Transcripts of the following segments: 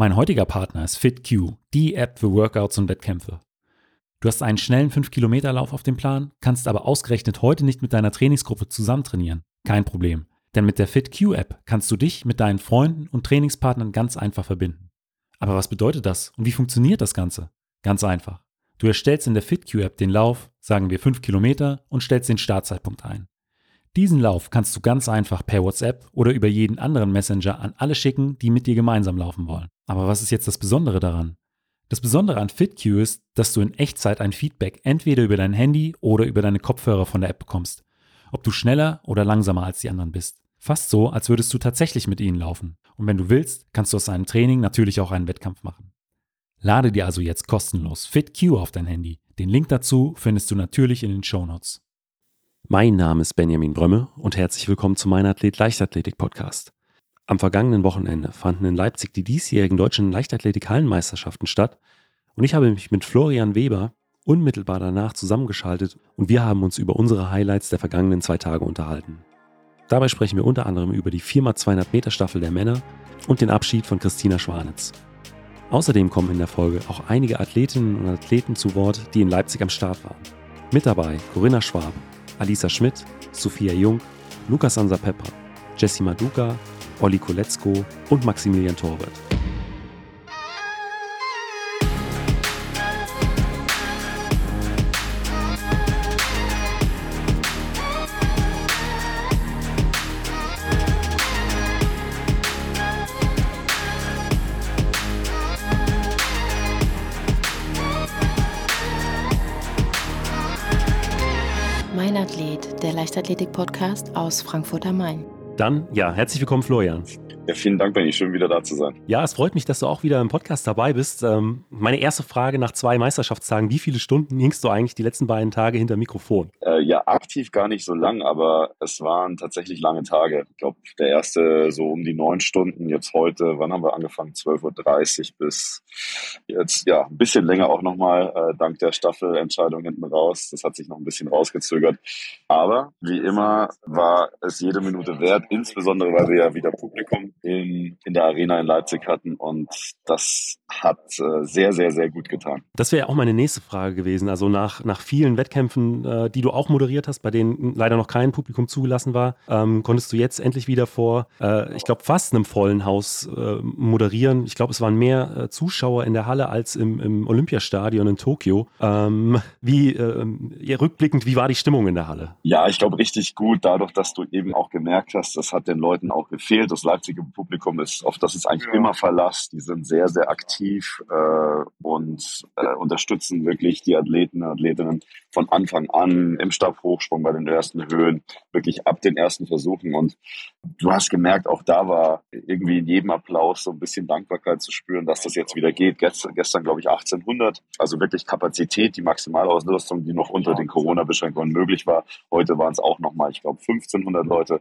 Mein heutiger Partner ist FitQ, die App für Workouts und Wettkämpfe. Du hast einen schnellen 5-Kilometer-Lauf auf dem Plan, kannst aber ausgerechnet heute nicht mit deiner Trainingsgruppe zusammen trainieren. Kein Problem. Denn mit der FitQ-App kannst du dich mit deinen Freunden und Trainingspartnern ganz einfach verbinden. Aber was bedeutet das und wie funktioniert das Ganze? Ganz einfach. Du erstellst in der FitQ-App den Lauf, sagen wir 5 Kilometer, und stellst den Startzeitpunkt ein. Diesen Lauf kannst du ganz einfach per WhatsApp oder über jeden anderen Messenger an alle schicken, die mit dir gemeinsam laufen wollen. Aber was ist jetzt das Besondere daran? Das Besondere an FitQ ist, dass du in Echtzeit ein Feedback entweder über dein Handy oder über deine Kopfhörer von der App bekommst. Ob du schneller oder langsamer als die anderen bist. Fast so, als würdest du tatsächlich mit ihnen laufen. Und wenn du willst, kannst du aus einem Training natürlich auch einen Wettkampf machen. Lade dir also jetzt kostenlos FitQ auf dein Handy. Den Link dazu findest du natürlich in den Show Notes. Mein Name ist Benjamin Brömme und herzlich willkommen zu meinem Athlet Leichtathletik Podcast. Am vergangenen Wochenende fanden in Leipzig die diesjährigen deutschen Leichtathletik-Hallenmeisterschaften statt und ich habe mich mit Florian Weber unmittelbar danach zusammengeschaltet und wir haben uns über unsere Highlights der vergangenen zwei Tage unterhalten. Dabei sprechen wir unter anderem über die 4x200 Meter Staffel der Männer und den Abschied von Christina Schwanitz. Außerdem kommen in der Folge auch einige Athletinnen und Athleten zu Wort, die in Leipzig am Start waren. Mit dabei Corinna Schwab, Alisa Schmidt, Sophia Jung, Lukas Sansa Pepper, Jessie Maduka, Olli Koletzko und Maximilian Torwart. Leichtathletik-Podcast aus Frankfurt am Main. Dann, ja, herzlich willkommen, Florian. Ja, vielen Dank, Benny. Schön, wieder da zu sein. Ja, es freut mich, dass du auch wieder im Podcast dabei bist. Ähm, meine erste Frage nach zwei Meisterschaftstagen. Wie viele Stunden hingst du eigentlich die letzten beiden Tage hinter Mikrofon? Äh, ja, aktiv gar nicht so lang, aber es waren tatsächlich lange Tage. Ich glaube, der erste so um die neun Stunden. Jetzt heute, wann haben wir angefangen? 12.30 Uhr bis jetzt, ja, ein bisschen länger auch nochmal, äh, dank der Staffelentscheidung hinten raus. Das hat sich noch ein bisschen rausgezögert. Aber wie immer war es jede Minute wert, insbesondere weil wir ja wieder Publikum in, in der Arena in Leipzig hatten. Und das hat äh, sehr, sehr, sehr gut getan. Das wäre auch meine nächste Frage gewesen. Also nach, nach vielen Wettkämpfen, äh, die du auch moderiert hast, bei denen leider noch kein Publikum zugelassen war, ähm, konntest du jetzt endlich wieder vor, äh, ich glaube, fast einem vollen Haus äh, moderieren. Ich glaube, es waren mehr äh, Zuschauer in der Halle als im, im Olympiastadion in Tokio. Ähm, wie, ähm, ja, rückblickend, wie war die Stimmung in der Halle? Ja, ich glaube, richtig gut, dadurch, dass du eben auch gemerkt hast, das hat den Leuten auch gefehlt. Das Leipziger Publikum ist, auf das ist eigentlich ja. immer Verlass. Die sind sehr, sehr aktiv äh, und äh, unterstützen wirklich die Athleten und Athletinnen von Anfang an im Stabhochsprung bei den ersten Höhen, wirklich ab den ersten Versuchen. Und du hast gemerkt, auch da war irgendwie in jedem Applaus so ein bisschen Dankbarkeit zu spüren, dass das jetzt wieder geht. Gestern, gestern glaube ich, 1800. Also wirklich Kapazität, die Maximalausrüstung, die noch unter den Corona-Beschränkungen möglich war. Heute waren es auch nochmal, ich glaube, 1500 Leute.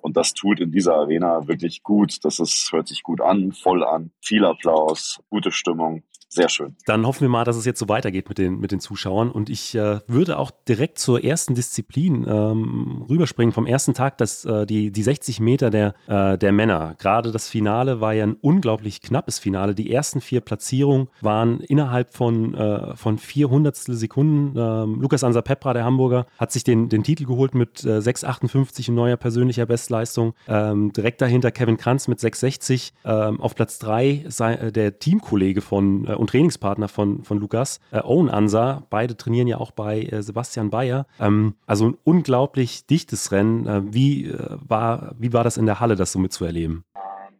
Und das tut in dieser Arena wirklich gut. Das ist, hört sich gut an, voll an. Viel Applaus, gute Stimmung. Sehr schön. Dann hoffen wir mal, dass es jetzt so weitergeht mit den, mit den Zuschauern. Und ich äh, würde auch direkt zur ersten Disziplin ähm, rüberspringen. Vom ersten Tag, das, äh, die, die 60 Meter der, äh, der Männer. Gerade das Finale war ja ein unglaublich knappes Finale. Die ersten vier Platzierungen waren innerhalb von, äh, von vier Hundertstel Sekunden. Ähm, Lukas Ansa Pepra, der Hamburger, hat sich den, den Titel geholt mit äh, 6,58 in neuer persönlicher Bestleistung. Ähm, direkt dahinter Kevin Kranz mit 6,60. Ähm, auf Platz drei sei, äh, der Teamkollege von äh, und Trainingspartner von, von Lukas, äh, Owen Ansa. Beide trainieren ja auch bei äh, Sebastian Bayer. Ähm, also ein unglaublich dichtes Rennen. Äh, wie, äh, war, wie war das in der Halle, das so mitzuerleben?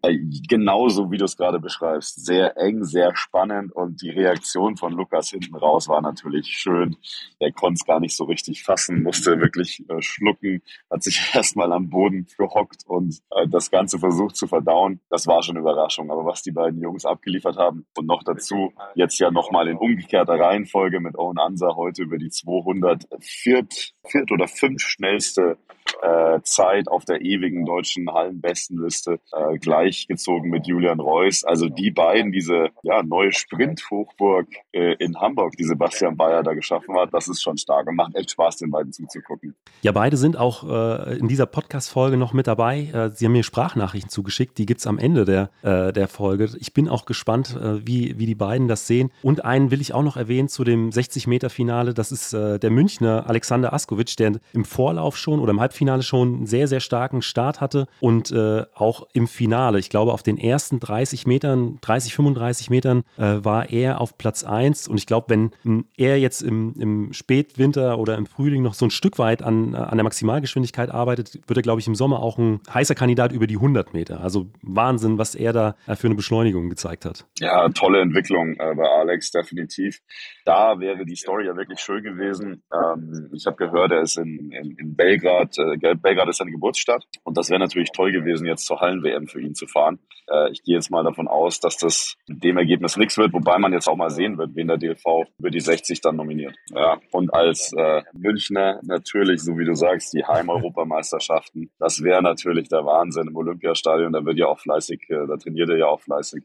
Äh, genauso wie du es gerade beschreibst. Sehr eng, sehr spannend und die Reaktion von Lukas hinten raus war natürlich schön. Er konnte es gar nicht so richtig fassen, musste wirklich äh, schlucken, hat sich erstmal am Boden gehockt und äh, das Ganze versucht zu verdauen. Das war schon eine Überraschung. Aber was die beiden Jungs abgeliefert haben und noch dazu jetzt ja nochmal in umgekehrter Reihenfolge mit Owen Ansa heute über die 200 viert oder fünf schnellste äh, Zeit auf der ewigen deutschen Hallenbestenliste äh, gleichgezogen mit Julian Reuss. Also die beiden, diese ja, neue Sprint-Hochburg äh, in Hamburg, die Sebastian Bayer da geschaffen hat, das ist schon stark und macht echt Spaß, den beiden zuzugucken. Ja, beide sind auch äh, in dieser Podcast-Folge noch mit dabei. Äh, sie haben mir Sprachnachrichten zugeschickt, die gibt es am Ende der, äh, der Folge. Ich bin auch gespannt, wie, wie die beiden das sehen. Und einen will ich auch noch erwähnen zu dem 60-Meter-Finale. Das ist der Münchner Alexander Askovic, der im Vorlauf schon oder im Halbfinale schon einen sehr, sehr starken Start hatte und äh, auch im Finale. Ich glaube, auf den ersten 30 Metern, 30, 35 Metern war er auf Platz 1. Und ich glaube, wenn m, er jetzt im, im Spätwinter oder im Frühling noch so ein Stück weit an, an der Maximalgeschwindigkeit arbeitet, wird er, glaube ich, im Sommer auch ein heißer Kandidat über die 100 Meter. Also Wahnsinn, was er da für eine Beschleunigung gezeigt hat. Ja, tolle Entwicklung äh, bei Alex, definitiv. Da wäre die Story ja wirklich schön gewesen. Ähm, ich habe gehört, er ist in, in, in Belgrad. Äh, Belgrad ist seine Geburtsstadt. Und das wäre natürlich toll gewesen, jetzt zur Hallen-WM für ihn zu fahren. Äh, ich gehe jetzt mal davon aus, dass das mit dem Ergebnis nichts wird, wobei man jetzt auch mal sehen wird, wen der DLV über die 60 dann nominiert. Ja, und als äh, Münchner natürlich, so wie du sagst, die Heim-Europameisterschaften, das wäre natürlich der Wahnsinn im Olympiastadion. Da wird ja auch fleißig, äh, da trainiert er ja auch fleißig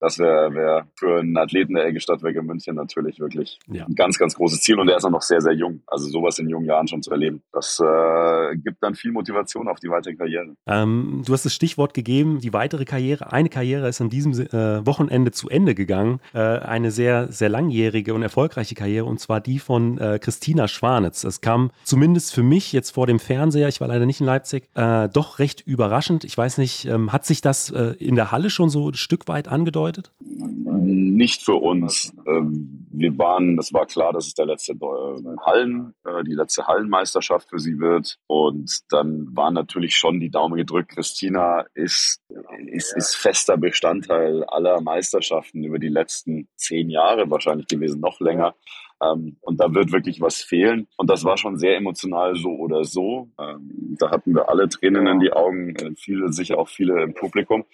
das wäre wär für einen Athleten der Elge Stadtwerke München natürlich wirklich ja. ein ganz, ganz großes Ziel. Und er ist auch noch sehr, sehr jung. Also sowas in jungen Jahren schon zu erleben, das äh, gibt dann viel Motivation auf die weitere Karriere. Ähm, du hast das Stichwort gegeben, die weitere Karriere. Eine Karriere ist an diesem äh, Wochenende zu Ende gegangen. Äh, eine sehr, sehr langjährige und erfolgreiche Karriere und zwar die von äh, Christina Schwanitz. Es kam zumindest für mich jetzt vor dem Fernseher, ich war leider nicht in Leipzig, äh, doch recht überraschend. Ich weiß nicht, ähm, hat sich das äh, in der Halle schon so ein Stück weit angedeutet? Bedeutet? Nicht für uns. Ähm, wir waren, es war klar, dass es der letzte äh, Hallen, äh, die letzte Hallenmeisterschaft für sie wird. Und dann waren natürlich schon die Daumen gedrückt. Christina ist, ist, ist fester Bestandteil aller Meisterschaften über die letzten zehn Jahre wahrscheinlich gewesen, noch länger. Ähm, und da wird wirklich was fehlen. Und das war schon sehr emotional so oder so. Ähm, da hatten wir alle Tränen in die Augen, äh, viele, sicher auch viele im Publikum.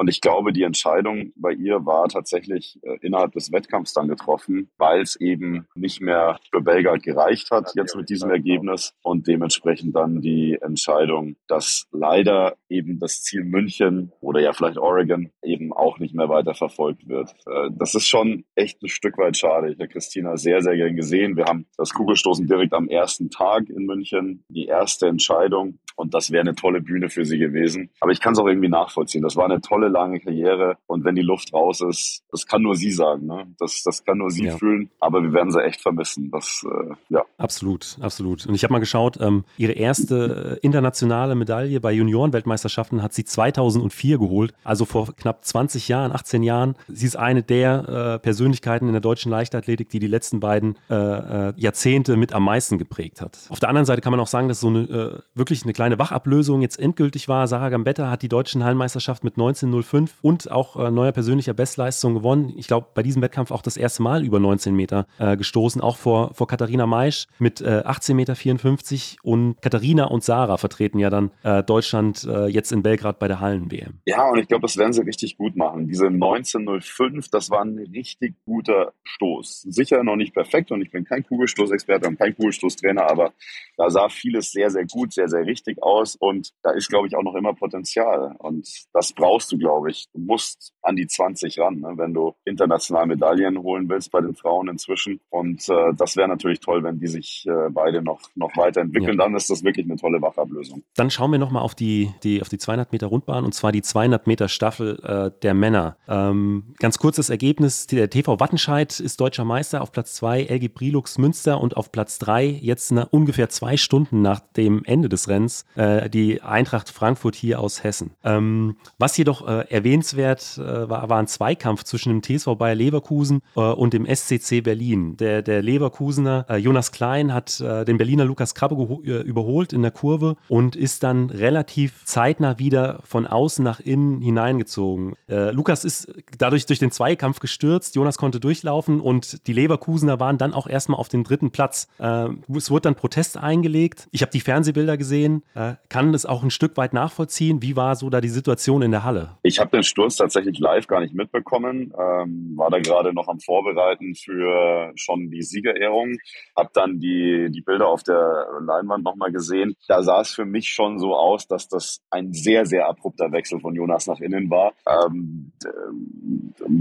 Und ich glaube, die Entscheidung bei ihr war tatsächlich äh, innerhalb des Wettkampfs dann getroffen, weil es eben nicht mehr für Belgrad gereicht hat, jetzt mit diesem Ergebnis. Und dementsprechend dann die Entscheidung, dass leider eben das Ziel München oder ja vielleicht Oregon eben auch nicht mehr weiter verfolgt wird. Äh, das ist schon echt ein Stück weit schade. Ich habe Christina sehr, sehr gern gesehen. Wir haben das Kugelstoßen direkt am ersten Tag in München, die erste Entscheidung. Und das wäre eine tolle Bühne für sie gewesen. Aber ich kann es auch irgendwie nachvollziehen. Das war eine tolle lange Karriere und wenn die Luft raus ist, das kann nur sie sagen, ne? Das, das kann nur sie ja. fühlen, aber wir werden sie echt vermissen. Das, äh, ja. Absolut, absolut. Und ich habe mal geschaut, ähm, ihre erste äh, internationale Medaille bei Juniorenweltmeisterschaften hat sie 2004 geholt, also vor knapp 20 Jahren, 18 Jahren. Sie ist eine der äh, Persönlichkeiten in der deutschen Leichtathletik, die die letzten beiden äh, äh, Jahrzehnte mit am meisten geprägt hat. Auf der anderen Seite kann man auch sagen, dass so eine äh, wirklich eine kleine Wachablösung jetzt endgültig war. Sarah Gambetta hat die deutschen Hallenmeisterschaft mit 19 05 und auch äh, neuer persönlicher Bestleistung gewonnen. Ich glaube, bei diesem Wettkampf auch das erste Mal über 19 Meter äh, gestoßen, auch vor, vor Katharina Maisch mit äh, 18,54 Meter und Katharina und Sarah vertreten ja dann äh, Deutschland äh, jetzt in Belgrad bei der Hallen-WM. Ja, und ich glaube, das werden sie richtig gut machen. Diese 1905, das war ein richtig guter Stoß. Sicher noch nicht perfekt und ich bin kein Kugelstoßexperte und kein Kugelstoßtrainer, aber da sah vieles sehr, sehr gut, sehr, sehr richtig aus und da ist, glaube ich, auch noch immer Potenzial und das brauchst du, glaube glaube ich. Du musst an die 20 ran, ne, wenn du international Medaillen holen willst bei den Frauen inzwischen. Und äh, das wäre natürlich toll, wenn die sich äh, beide noch, noch weiterentwickeln. Ja. Dann ist das wirklich eine tolle Wachablösung. Dann schauen wir nochmal auf die, die, auf die 200 Meter Rundbahn und zwar die 200 Meter Staffel äh, der Männer. Ähm, ganz kurzes Ergebnis. Der TV Wattenscheid ist deutscher Meister auf Platz 2, LG Brilux Münster und auf Platz 3 jetzt na, ungefähr zwei Stunden nach dem Ende des Rennens äh, die Eintracht Frankfurt hier aus Hessen. Ähm, was jedoch äh, erwähnenswert äh, war, war ein Zweikampf zwischen dem TSV Bayer Leverkusen äh, und dem SCC Berlin. Der, der Leverkusener äh, Jonas Klein hat äh, den Berliner Lukas Krabbe äh, überholt in der Kurve und ist dann relativ zeitnah wieder von außen nach innen hineingezogen. Lukas ist dadurch durch den Zweikampf gestürzt, Jonas konnte durchlaufen und die Leverkusener waren dann auch erstmal auf dem dritten Platz. es wurde dann Protest eingelegt. Ich habe die Fernsehbilder gesehen, kann das auch ein Stück weit nachvollziehen. Wie war so da die Situation in der Halle? Ich habe den Sturz tatsächlich live gar nicht mitbekommen, ähm, war da gerade noch am Vorbereiten für schon die Siegerehrung, habe dann die, die Bilder auf der Leinwand nochmal gesehen. Da sah es für mich schon so aus, dass das ein sehr, sehr abrupter Wechsel von Jonas nach innen war. Ähm,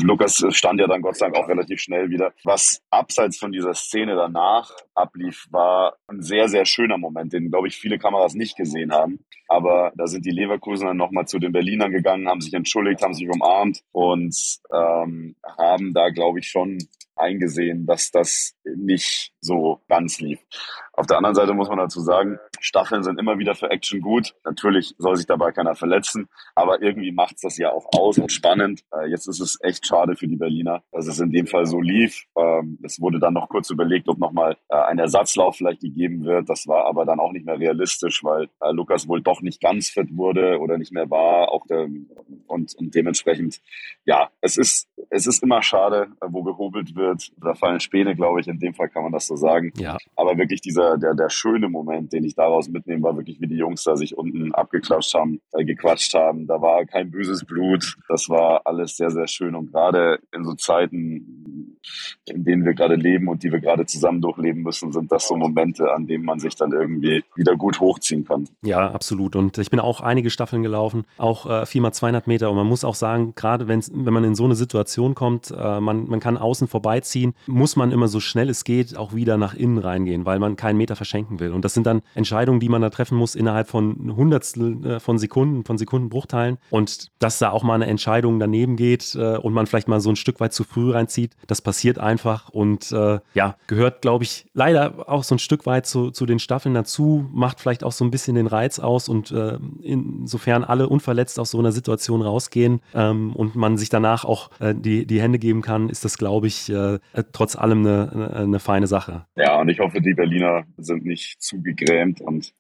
Lukas stand ja dann Gott sei Dank auch relativ schnell wieder. Was abseits von dieser Szene danach ablief, war ein sehr, sehr schöner Moment, den, glaube ich, viele Kameras nicht gesehen haben. Aber da sind die Leverkusener nochmal zu den Berlinern gegangen, haben sich entschuldigt, haben sich umarmt und ähm, haben da, glaube ich, schon eingesehen, dass das nicht so ganz lief. Auf der anderen Seite muss man dazu sagen, Staffeln sind immer wieder für Action gut. Natürlich soll sich dabei keiner verletzen, aber irgendwie macht es das ja auch aus und spannend. Äh, jetzt ist es echt schade für die Berliner, dass es in dem Fall so lief. Ähm, es wurde dann noch kurz überlegt, ob nochmal äh, ein Ersatzlauf vielleicht gegeben wird. Das war aber dann auch nicht mehr realistisch, weil äh, Lukas wohl doch nicht ganz fit wurde oder nicht mehr war. Auch der, und, und dementsprechend, ja, es ist, es ist immer schade, wo gehobelt wird. Da fallen Späne, glaube ich. In dem Fall kann man das so sagen. Ja. Aber wirklich dieser der, der schöne Moment, den ich daraus mitnehme, war wirklich, wie die Jungs da sich unten abgeklatscht haben, äh, gequatscht haben. Da war kein böses Blut. Das war alles sehr, sehr schön. Und gerade in so Zeiten, in denen wir gerade leben und die wir gerade zusammen durchleben müssen, sind das so Momente, an denen man sich dann irgendwie wieder gut hochziehen kann. Ja, absolut. Und ich bin auch einige Staffeln gelaufen, auch äh, 4x200 Meter. Und man muss auch sagen, gerade wenn man in so eine Situation kommt, äh, man, man kann außen vorbeiziehen, muss man immer so schnell es geht auch wieder nach innen reingehen, weil man keinen Meter verschenken will. Und das sind dann Entscheidungen, die man da treffen muss innerhalb von Hundertstel äh, von Sekunden, von Sekundenbruchteilen. Und dass da auch mal eine Entscheidung daneben geht äh, und man vielleicht mal so ein Stück weit zu früh reinzieht, das passiert einfach und äh, ja, gehört, glaube ich, leider auch so ein Stück weit zu, zu den Staffeln dazu, macht vielleicht auch so ein bisschen den Reiz aus und äh, insofern alle unverletzt aus so einer Situation rausgehen ähm, und man sich danach auch äh, die, die Hände geben kann, ist das, glaube ich, äh, trotz allem eine, eine, eine feine Sache. Ja, und ich hoffe, die Berliner sind nicht zu gegrämt und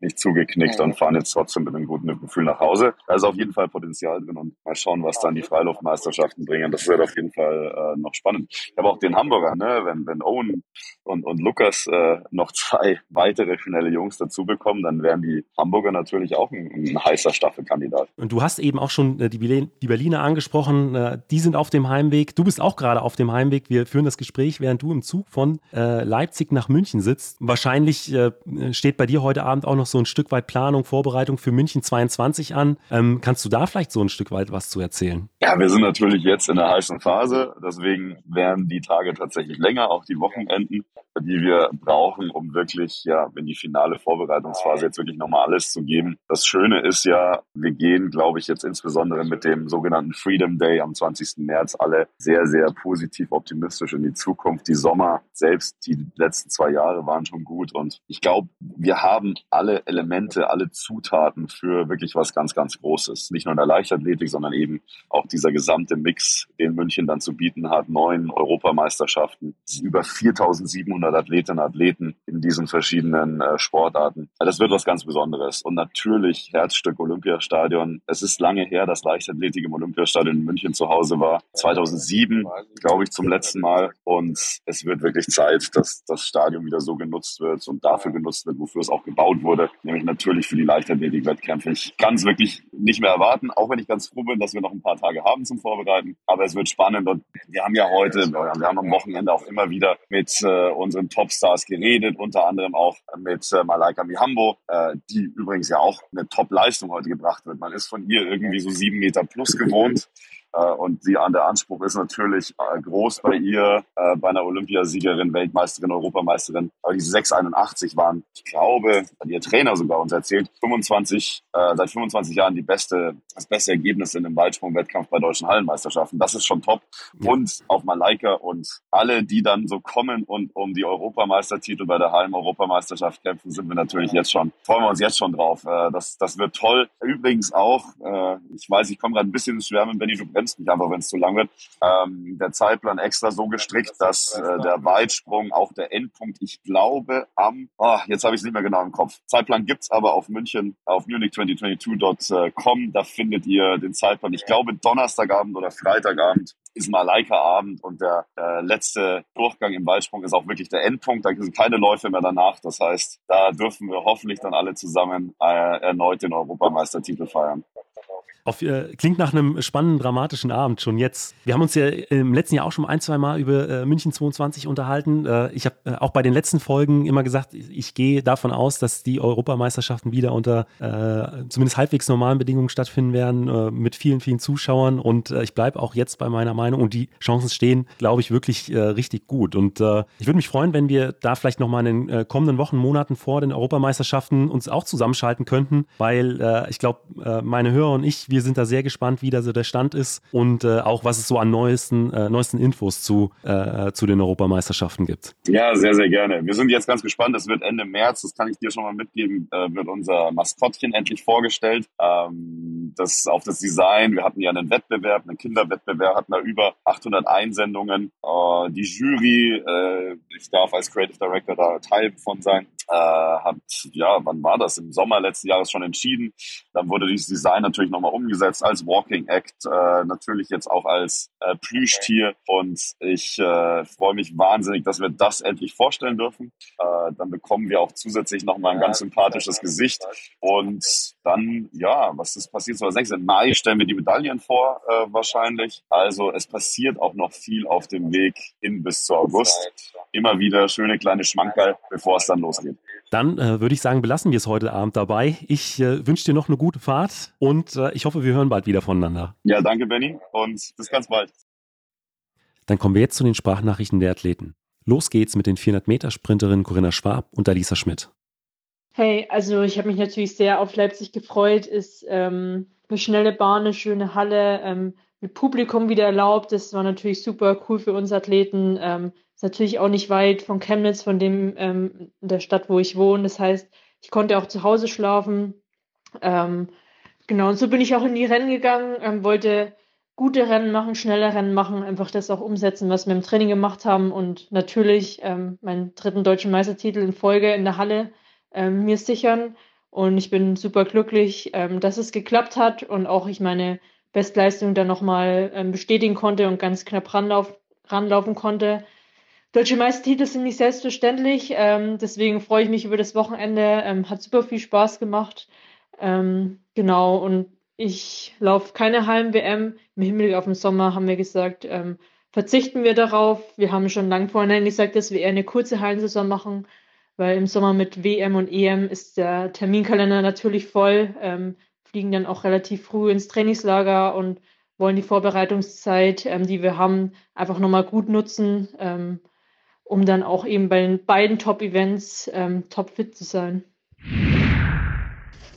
nicht zugeknickt und fahren jetzt trotzdem mit einem guten Gefühl nach Hause. Da ist auf jeden Fall Potenzial drin und mal schauen, was dann die Freiluftmeisterschaften bringen. Das wird auf jeden Fall äh, noch spannend. Ich habe auch den Hamburger, ne? wenn, wenn Owen und, und Lukas äh, noch zwei weitere schnelle Jungs dazu bekommen, dann wären die Hamburger natürlich auch ein, ein heißer Staffelkandidat. Und du hast eben auch schon äh, die, die Berliner angesprochen, äh, die sind auf dem Heimweg. Du bist auch gerade auf dem Heimweg. Wir führen das Gespräch, während du im Zug von äh, Leipzig nach München sitzt. Wahrscheinlich äh, steht bei dir heute Abend auch noch so ein Stück weit Planung, Vorbereitung für München 22 an. Ähm, kannst du da vielleicht so ein Stück weit was zu erzählen? Ja, wir sind natürlich jetzt in der heißen Phase. Deswegen werden die Tage tatsächlich länger, auch die Wochenenden die wir brauchen, um wirklich ja in die finale Vorbereitungsphase jetzt wirklich nochmal alles zu geben. Das Schöne ist ja, wir gehen, glaube ich, jetzt insbesondere mit dem sogenannten Freedom Day am 20. März alle sehr, sehr positiv optimistisch in die Zukunft. Die Sommer, selbst die letzten zwei Jahre waren schon gut und ich glaube, wir haben alle Elemente, alle Zutaten für wirklich was ganz, ganz Großes. Nicht nur in der Leichtathletik, sondern eben auch dieser gesamte Mix, den München dann zu bieten hat. Neun Europameisterschaften, über 4700 100 Athletinnen und Athleten in diesen verschiedenen äh, Sportarten. Das wird was ganz Besonderes. Und natürlich Herzstück Olympiastadion. Es ist lange her, dass Leichtathletik im Olympiastadion in München zu Hause war. 2007, glaube ich, zum letzten Mal. Und es wird wirklich Zeit, dass das Stadion wieder so genutzt wird und dafür genutzt wird, wofür es auch gebaut wurde. Nämlich natürlich für die Leichtathletik-Wettkämpfe. Ich kann es wirklich nicht mehr erwarten, auch wenn ich ganz froh bin, dass wir noch ein paar Tage haben zum Vorbereiten. Aber es wird spannend und wir haben ja heute, wir haben am Wochenende auch immer wieder mit äh, unseren Topstars geredet, unter anderem auch mit äh, Malaika Mihambo, äh, die übrigens ja auch eine Top-Leistung heute gebracht wird. Man ist von ihr irgendwie so sieben Meter plus gewohnt. Äh, und sie an der Anspruch ist natürlich äh, groß bei ihr, äh, bei einer Olympiasiegerin, Weltmeisterin, Europameisterin. Aber diese 681 waren, ich glaube, hat ihr Trainer sogar uns erzählt, 25, seit 25 Jahren die beste, das beste Ergebnis in einem Weitsprung-Wettkampf bei deutschen Hallenmeisterschaften. Das ist schon top. Ja. Und auch Malaika und alle, die dann so kommen und um die Europameistertitel bei der Hallen-Europameisterschaft kämpfen, sind wir natürlich jetzt schon, freuen wir uns jetzt schon drauf. Das, das wird toll. Übrigens auch, ich weiß, ich komme gerade ein bisschen ins Schwärmen, Benny, du bremst mich einfach, wenn es zu lang wird. Ähm, der Zeitplan extra so gestrickt, dass äh, der Weitsprung auch der Endpunkt, ich glaube, am, oh, jetzt habe ich es nicht mehr genau im Kopf. Zeitplan gibt's aber auf München, auf munich2022.com. Da findet ihr den Zeitplan. Ich glaube, Donnerstagabend oder Freitagabend ist Malaika-Abend und der äh, letzte Durchgang im Weitsprung ist auch wirklich der Endpunkt. Da sind keine Läufe mehr danach. Das heißt, da dürfen wir hoffentlich dann alle zusammen äh, erneut den Europameistertitel feiern. Auf, äh, klingt nach einem spannenden, dramatischen Abend schon jetzt. Wir haben uns ja im letzten Jahr auch schon ein, zwei Mal über äh, München 22 unterhalten. Äh, ich habe äh, auch bei den letzten Folgen immer gesagt, ich gehe davon aus, dass die Europameisterschaften wieder unter äh, zumindest halbwegs normalen Bedingungen stattfinden werden, äh, mit vielen, vielen Zuschauern. Und ich bleibe auch jetzt bei meiner Meinung. Und die Chancen stehen, glaube ich, wirklich richtig gut. Und ich würde mich freuen, wenn wir da vielleicht nochmal in den kommenden Wochen, Monaten vor den Europameisterschaften uns auch zusammenschalten könnten, weil ich glaube, meine Hörer und ich, wir wir sind da sehr gespannt, wie da so der Stand ist und äh, auch was es so an neuesten, äh, neuesten Infos zu, äh, zu den Europameisterschaften gibt. Ja, sehr, sehr gerne. Wir sind jetzt ganz gespannt. Es wird Ende März, das kann ich dir schon mal mitgeben, äh, wird unser Maskottchen endlich vorgestellt. Ähm, das auf das Design. Wir hatten ja einen Wettbewerb, einen Kinderwettbewerb, hatten da über 800 Einsendungen. Äh, die Jury, äh, ich darf als Creative Director da Teil von sein, äh, hat, ja, wann war das? Im Sommer letzten Jahres schon entschieden. Dann wurde dieses Design natürlich nochmal umgesetzt als Walking Act, äh, natürlich jetzt auch als äh, Plüschtier. Und ich äh, freue mich wahnsinnig, dass wir das endlich vorstellen dürfen. Äh, dann bekommen wir auch zusätzlich nochmal ein ganz sympathisches Gesicht. Und dann, ja, was ist passiert? So, Im Mai stellen wir die Medaillen vor, äh, wahrscheinlich. Also es passiert auch noch viel auf dem Weg hin bis zu August. Immer wieder schöne kleine Schmankerl, bevor es dann losgeht. Dann äh, würde ich sagen, belassen wir es heute Abend dabei. Ich äh, wünsche dir noch eine gute Fahrt und äh, ich hoffe, wir hören bald wieder voneinander. Ja, danke, Benny, und bis ganz bald. Dann kommen wir jetzt zu den Sprachnachrichten der Athleten. Los geht's mit den 400-Meter-Sprinterinnen Corinna Schwab und Alisa Schmidt. Hey, also ich habe mich natürlich sehr auf Leipzig gefreut. Ist ähm, eine schnelle Bahn, eine schöne Halle, ähm, mit Publikum wieder erlaubt. Das war natürlich super cool für uns Athleten. Ähm, ist natürlich auch nicht weit von Chemnitz, von dem ähm, der Stadt, wo ich wohne. Das heißt, ich konnte auch zu Hause schlafen. Ähm, genau, und so bin ich auch in die Rennen gegangen, ähm, wollte gute Rennen machen, schnelle Rennen machen, einfach das auch umsetzen, was wir im Training gemacht haben und natürlich ähm, meinen dritten deutschen Meistertitel in Folge in der Halle ähm, mir sichern. Und ich bin super glücklich, ähm, dass es geklappt hat und auch ich meine Bestleistung dann nochmal ähm, bestätigen konnte und ganz knapp ranlauf, ranlaufen konnte. Deutsche Meistertitel sind nicht selbstverständlich, ähm, deswegen freue ich mich über das Wochenende. Ähm, hat super viel Spaß gemacht. Ähm, genau, und ich laufe keine Hallen-WM. Im Hinblick auf den Sommer haben wir gesagt, ähm, verzichten wir darauf. Wir haben schon lang vorhin gesagt, dass wir eher eine kurze Hallensaison machen, weil im Sommer mit WM und EM ist der Terminkalender natürlich voll, ähm, fliegen dann auch relativ früh ins Trainingslager und wollen die Vorbereitungszeit, ähm, die wir haben, einfach nochmal gut nutzen. Um dann auch eben bei den beiden Top-Events ähm, topfit zu sein.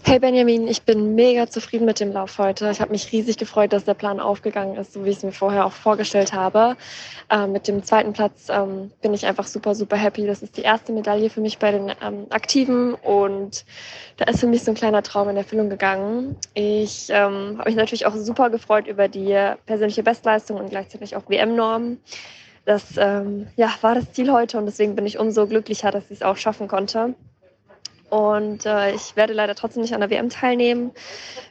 Hey Benjamin, ich bin mega zufrieden mit dem Lauf heute. Ich habe mich riesig gefreut, dass der Plan aufgegangen ist, so wie ich es mir vorher auch vorgestellt habe. Ähm, mit dem zweiten Platz ähm, bin ich einfach super, super happy. Das ist die erste Medaille für mich bei den ähm, Aktiven und da ist für mich so ein kleiner Traum in Erfüllung gegangen. Ich ähm, habe mich natürlich auch super gefreut über die persönliche Bestleistung und gleichzeitig auch WM-Normen das ähm, ja, war das Ziel heute und deswegen bin ich umso glücklicher, dass ich es auch schaffen konnte. Und äh, ich werde leider trotzdem nicht an der WM teilnehmen,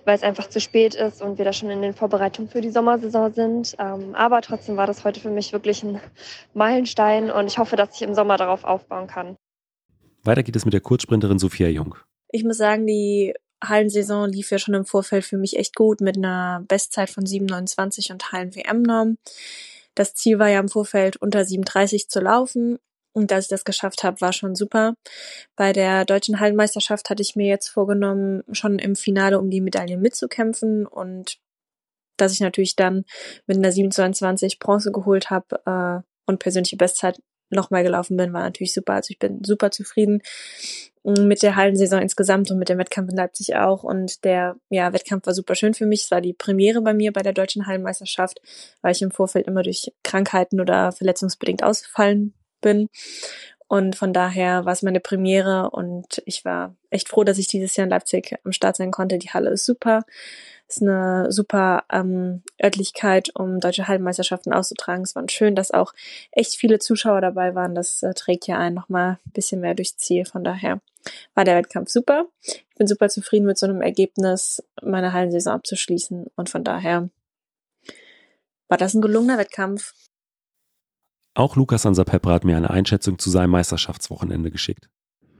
weil es einfach zu spät ist und wir da schon in den Vorbereitungen für die Sommersaison sind. Ähm, aber trotzdem war das heute für mich wirklich ein Meilenstein und ich hoffe, dass ich im Sommer darauf aufbauen kann. Weiter geht es mit der Kurzsprinterin Sophia Jung. Ich muss sagen, die Hallensaison lief ja schon im Vorfeld für mich echt gut mit einer Bestzeit von 7,29 und Hallen-WM-Norm. Das Ziel war ja im Vorfeld unter 37 zu laufen. Und dass ich das geschafft habe, war schon super. Bei der deutschen Hallenmeisterschaft hatte ich mir jetzt vorgenommen, schon im Finale um die Medaillen mitzukämpfen und dass ich natürlich dann mit einer 27 Bronze geholt habe äh, und persönliche Bestzeit nochmal gelaufen bin, war natürlich super. Also ich bin super zufrieden mit der Hallensaison insgesamt und mit dem Wettkampf in Leipzig auch. Und der ja, Wettkampf war super schön für mich. Es war die Premiere bei mir bei der deutschen Hallenmeisterschaft, weil ich im Vorfeld immer durch Krankheiten oder verletzungsbedingt ausgefallen bin. Und von daher war es meine Premiere und ich war echt froh, dass ich dieses Jahr in Leipzig am Start sein konnte. Die Halle ist super ist eine super ähm, Örtlichkeit, um deutsche Hallenmeisterschaften auszutragen. Es war schön, dass auch echt viele Zuschauer dabei waren. Das äh, trägt ja einen nochmal ein bisschen mehr durchs Ziel. Von daher war der Wettkampf super. Ich bin super zufrieden mit so einem Ergebnis, meine Hallensaison abzuschließen. Und von daher war das ein gelungener Wettkampf. Auch Lukas Ansapepper hat mir eine Einschätzung zu seinem Meisterschaftswochenende geschickt.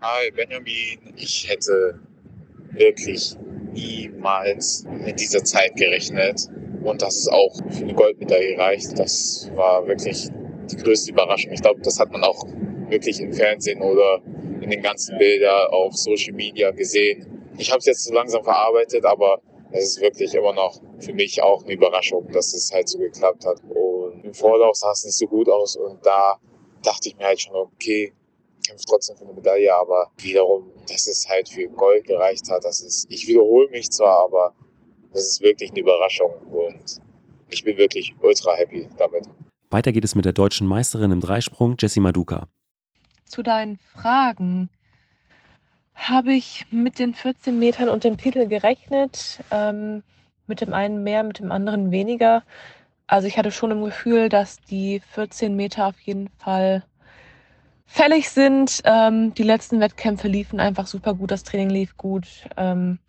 Hi Benjamin, ich hätte wirklich niemals in dieser Zeit gerechnet. Und dass es auch für eine Goldmedaille reicht, das war wirklich die größte Überraschung. Ich glaube, das hat man auch wirklich im Fernsehen oder in den ganzen Bildern auf Social Media gesehen. Ich habe es jetzt so langsam verarbeitet, aber es ist wirklich immer noch für mich auch eine Überraschung, dass es halt so geklappt hat. Und im Vorlauf sah es nicht so gut aus und da dachte ich mir halt schon, okay, kämpft trotzdem für eine Medaille, aber wiederum, dass es halt für Gold gereicht hat, das ist, ich wiederhole mich zwar, aber das ist wirklich eine Überraschung und ich bin wirklich ultra happy damit. Weiter geht es mit der deutschen Meisterin im Dreisprung, Jessie Maduka. Zu deinen Fragen habe ich mit den 14 Metern und dem Titel gerechnet. Ähm, mit dem einen mehr, mit dem anderen weniger. Also ich hatte schon im Gefühl, dass die 14 Meter auf jeden Fall fällig sind. Ähm, die letzten Wettkämpfe liefen einfach super gut, das Training lief gut. Ähm,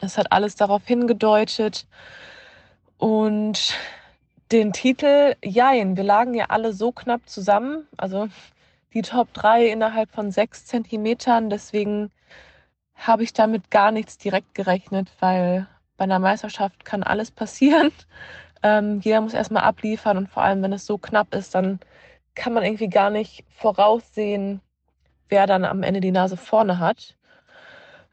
es hat alles darauf hingedeutet. Und den Titel, jein, wir lagen ja alle so knapp zusammen. Also die Top 3 innerhalb von sechs Zentimetern. Deswegen habe ich damit gar nichts direkt gerechnet, weil bei einer Meisterschaft kann alles passieren. Ähm, jeder muss erstmal abliefern und vor allem, wenn es so knapp ist, dann kann man irgendwie gar nicht voraussehen, wer dann am Ende die Nase vorne hat.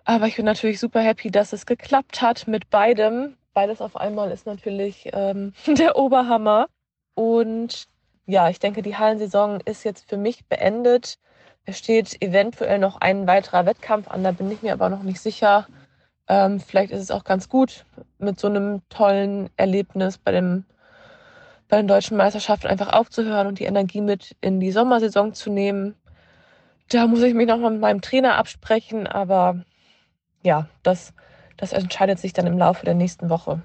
Aber ich bin natürlich super happy, dass es geklappt hat mit beidem. Beides auf einmal ist natürlich ähm, der Oberhammer. Und ja, ich denke, die Hallensaison ist jetzt für mich beendet. Es steht eventuell noch ein weiterer Wettkampf an, da bin ich mir aber noch nicht sicher. Ähm, vielleicht ist es auch ganz gut, mit so einem tollen Erlebnis bei dem bei den deutschen Meisterschaften einfach aufzuhören und die Energie mit in die Sommersaison zu nehmen. Da muss ich mich noch mal mit meinem Trainer absprechen, aber ja, das, das entscheidet sich dann im Laufe der nächsten Woche.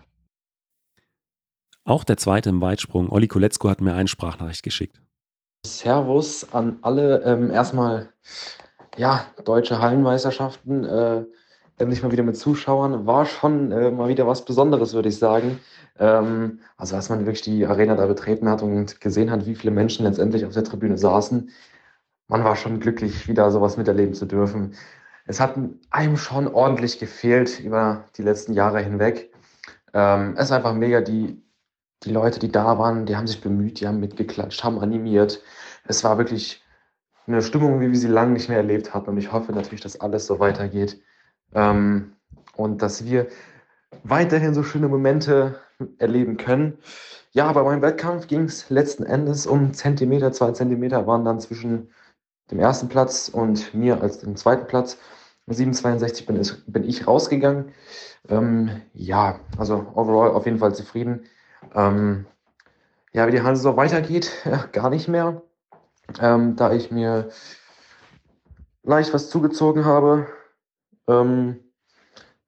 Auch der zweite im Weitsprung, Olli Koletzko, hat mir eine Sprachnachricht geschickt. Servus an alle. Ähm, erstmal, ja, deutsche Hallenmeisterschaften. Äh, endlich mal wieder mit Zuschauern. War schon äh, mal wieder was Besonderes, würde ich sagen. Ähm, also als man wirklich die Arena da betreten hat und gesehen hat, wie viele Menschen letztendlich auf der Tribüne saßen, man war schon glücklich, wieder sowas miterleben zu dürfen. Es hat einem schon ordentlich gefehlt über die letzten Jahre hinweg. Ähm, es ist einfach mega, die, die Leute, die da waren, die haben sich bemüht, die haben mitgeklatscht, haben animiert. Es war wirklich eine Stimmung, wie wir sie lange nicht mehr erlebt hatten. Und ich hoffe natürlich, dass alles so weitergeht. Ähm, und dass wir weiterhin so schöne Momente erleben können. Ja, bei meinem Wettkampf ging es letzten Endes um Zentimeter. Zwei Zentimeter waren dann zwischen dem ersten Platz und mir als dem zweiten Platz. 7,62 bin, bin ich rausgegangen. Ähm, ja, also overall auf jeden Fall zufrieden. Ähm, ja, wie die so weitergeht, ja, gar nicht mehr. Ähm, da ich mir leicht was zugezogen habe. Ähm,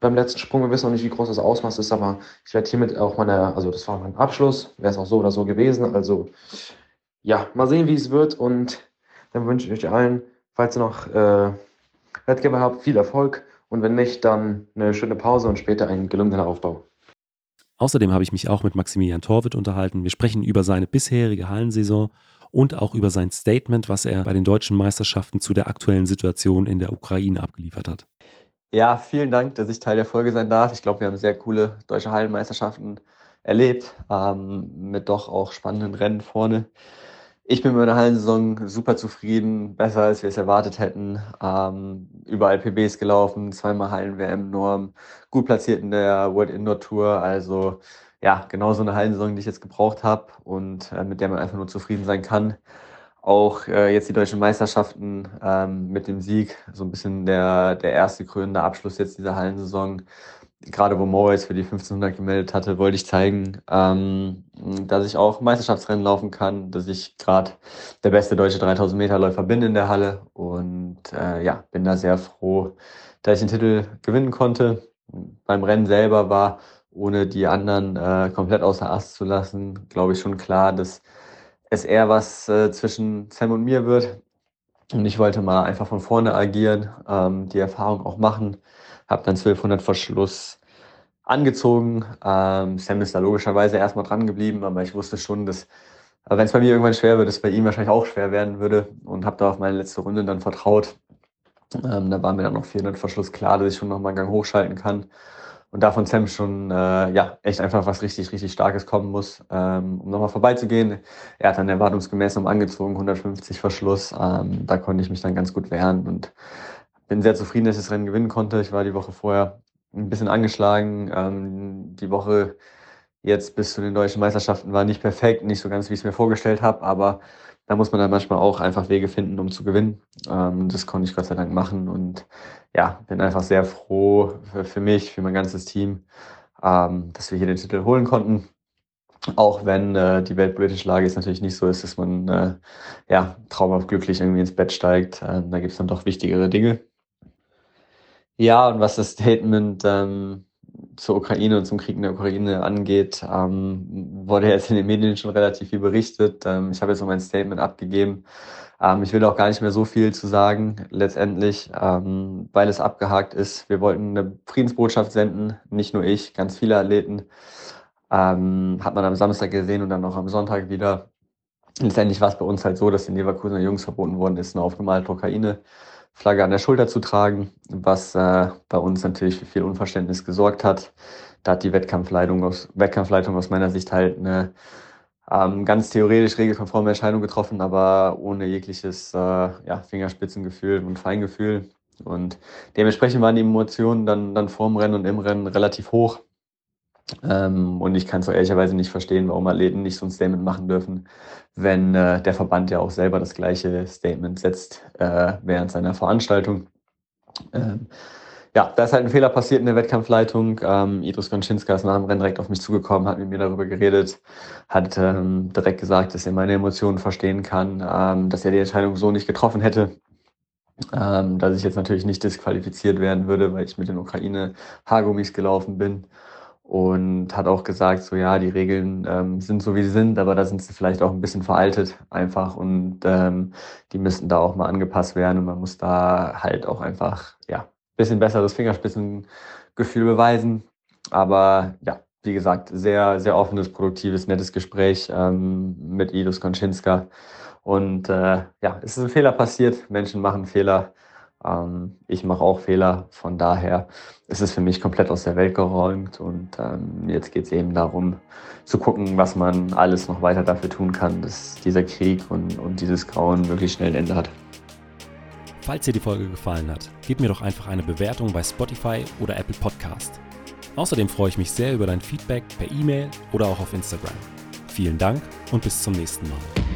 beim letzten Sprung. Wir wissen noch nicht, wie groß das Ausmaß ist, aber ich werde hiermit auch meine, also das war mein Abschluss, wäre es auch so oder so gewesen. Also ja, mal sehen, wie es wird und dann wünsche ich euch allen, falls ihr noch äh, Wettkämpfe habt, viel Erfolg und wenn nicht, dann eine schöne Pause und später einen gelungenen Aufbau. Außerdem habe ich mich auch mit Maximilian Torwitt unterhalten. Wir sprechen über seine bisherige Hallensaison und auch über sein Statement, was er bei den deutschen Meisterschaften zu der aktuellen Situation in der Ukraine abgeliefert hat. Ja, vielen Dank, dass ich Teil der Folge sein darf. Ich glaube, wir haben sehr coole deutsche Hallenmeisterschaften erlebt, ähm, mit doch auch spannenden Rennen vorne. Ich bin mit meiner Hallensaison super zufrieden, besser als wir es erwartet hätten. Ähm, überall PBs gelaufen, zweimal Hallen-WM-Norm, gut platziert in der World Indoor Tour. Also ja, genau so eine Hallensaison, die ich jetzt gebraucht habe und äh, mit der man einfach nur zufrieden sein kann auch äh, jetzt die deutschen Meisterschaften ähm, mit dem Sieg, so ein bisschen der, der erste krönende Abschluss jetzt dieser Hallensaison. Gerade wo Moritz für die 1500 gemeldet hatte, wollte ich zeigen, ähm, dass ich auch Meisterschaftsrennen laufen kann, dass ich gerade der beste deutsche 3000 Meter Läufer bin in der Halle und äh, ja, bin da sehr froh, dass ich den Titel gewinnen konnte. Beim Rennen selber war, ohne die anderen äh, komplett außer Ast zu lassen, glaube ich schon klar, dass es eher was äh, zwischen Sam und mir wird. Und ich wollte mal einfach von vorne agieren, ähm, die Erfahrung auch machen. Habe dann 1200 Verschluss angezogen. Ähm, Sam ist da logischerweise erstmal dran geblieben, aber ich wusste schon, dass wenn es bei mir irgendwann schwer wird, es bei ihm wahrscheinlich auch schwer werden würde und habe da auf meine letzte Runde dann vertraut. Ähm, da war mir dann noch 400 Verschluss klar, dass ich schon nochmal einen Gang hochschalten kann. Und davon Sam schon, äh, ja, echt einfach was richtig, richtig Starkes kommen muss, ähm, um nochmal vorbeizugehen. Er hat dann erwartungsgemäß noch angezogen, 150 Verschluss. Ähm, da konnte ich mich dann ganz gut wehren und bin sehr zufrieden, dass ich das Rennen gewinnen konnte. Ich war die Woche vorher ein bisschen angeschlagen. Ähm, die Woche jetzt bis zu den deutschen Meisterschaften war nicht perfekt, nicht so ganz, wie ich es mir vorgestellt habe, aber da muss man dann manchmal auch einfach Wege finden, um zu gewinnen. Ähm, das konnte ich Gott sei Dank machen und ja, bin einfach sehr froh für, für mich, für mein ganzes Team, ähm, dass wir hier den Titel holen konnten. Auch wenn äh, die weltpolitische Lage jetzt natürlich nicht so ist, dass man äh, ja, traumhaft glücklich irgendwie ins Bett steigt. Äh, da gibt es dann doch wichtigere Dinge. Ja, und was das Statement ähm, zur Ukraine und zum Krieg in der Ukraine angeht, ähm, wurde jetzt in den Medien schon relativ viel berichtet. Ähm, ich habe jetzt noch mein Statement abgegeben. Ähm, ich will auch gar nicht mehr so viel zu sagen, letztendlich, ähm, weil es abgehakt ist. Wir wollten eine Friedensbotschaft senden, nicht nur ich, ganz viele Athleten. Ähm, hat man am Samstag gesehen und dann auch am Sonntag wieder. Letztendlich war es bei uns halt so, dass den Leverkusener Jungs verboten worden ist, eine aufgemalte Ukraine Flagge an der Schulter zu tragen, was äh, bei uns natürlich für viel Unverständnis gesorgt hat. Da hat die Wettkampfleitung aus, Wettkampfleitung aus meiner Sicht halt eine ähm, ganz theoretisch regelkonforme Entscheidung getroffen, aber ohne jegliches äh, ja, Fingerspitzengefühl und Feingefühl. Und dementsprechend waren die Emotionen dann, dann vorm Rennen und im Rennen relativ hoch. Ähm, und ich kann es ehrlicherweise nicht verstehen, warum Athleten nicht so ein Statement machen dürfen, wenn äh, der Verband ja auch selber das gleiche Statement setzt äh, während seiner Veranstaltung. Ähm, ja, da ist halt ein Fehler passiert in der Wettkampfleitung. Ähm, Idris Gonczynska ist nach dem Rennen direkt auf mich zugekommen, hat mit mir darüber geredet, hat ähm, direkt gesagt, dass er meine Emotionen verstehen kann, ähm, dass er die Entscheidung so nicht getroffen hätte. Ähm, dass ich jetzt natürlich nicht disqualifiziert werden würde, weil ich mit den Ukraine-Haargummis gelaufen bin und hat auch gesagt, so ja, die Regeln ähm, sind so wie sie sind, aber da sind sie vielleicht auch ein bisschen veraltet einfach und ähm, die müssten da auch mal angepasst werden und man muss da halt auch einfach ja bisschen besseres Fingerspitzengefühl beweisen. Aber ja, wie gesagt, sehr sehr offenes, produktives, nettes Gespräch ähm, mit Idus Konczynska und äh, ja, es ist ein Fehler passiert, Menschen machen Fehler ähm, ich mache auch Fehler, von daher ist es für mich komplett aus der Welt geräumt und ähm, jetzt geht es eben darum zu gucken, was man alles noch weiter dafür tun kann, dass dieser Krieg und, und dieses Grauen wirklich schnell ein Ende hat. Falls dir die Folge gefallen hat, gib mir doch einfach eine Bewertung bei Spotify oder Apple Podcast. Außerdem freue ich mich sehr über dein Feedback per E-Mail oder auch auf Instagram. Vielen Dank und bis zum nächsten Mal.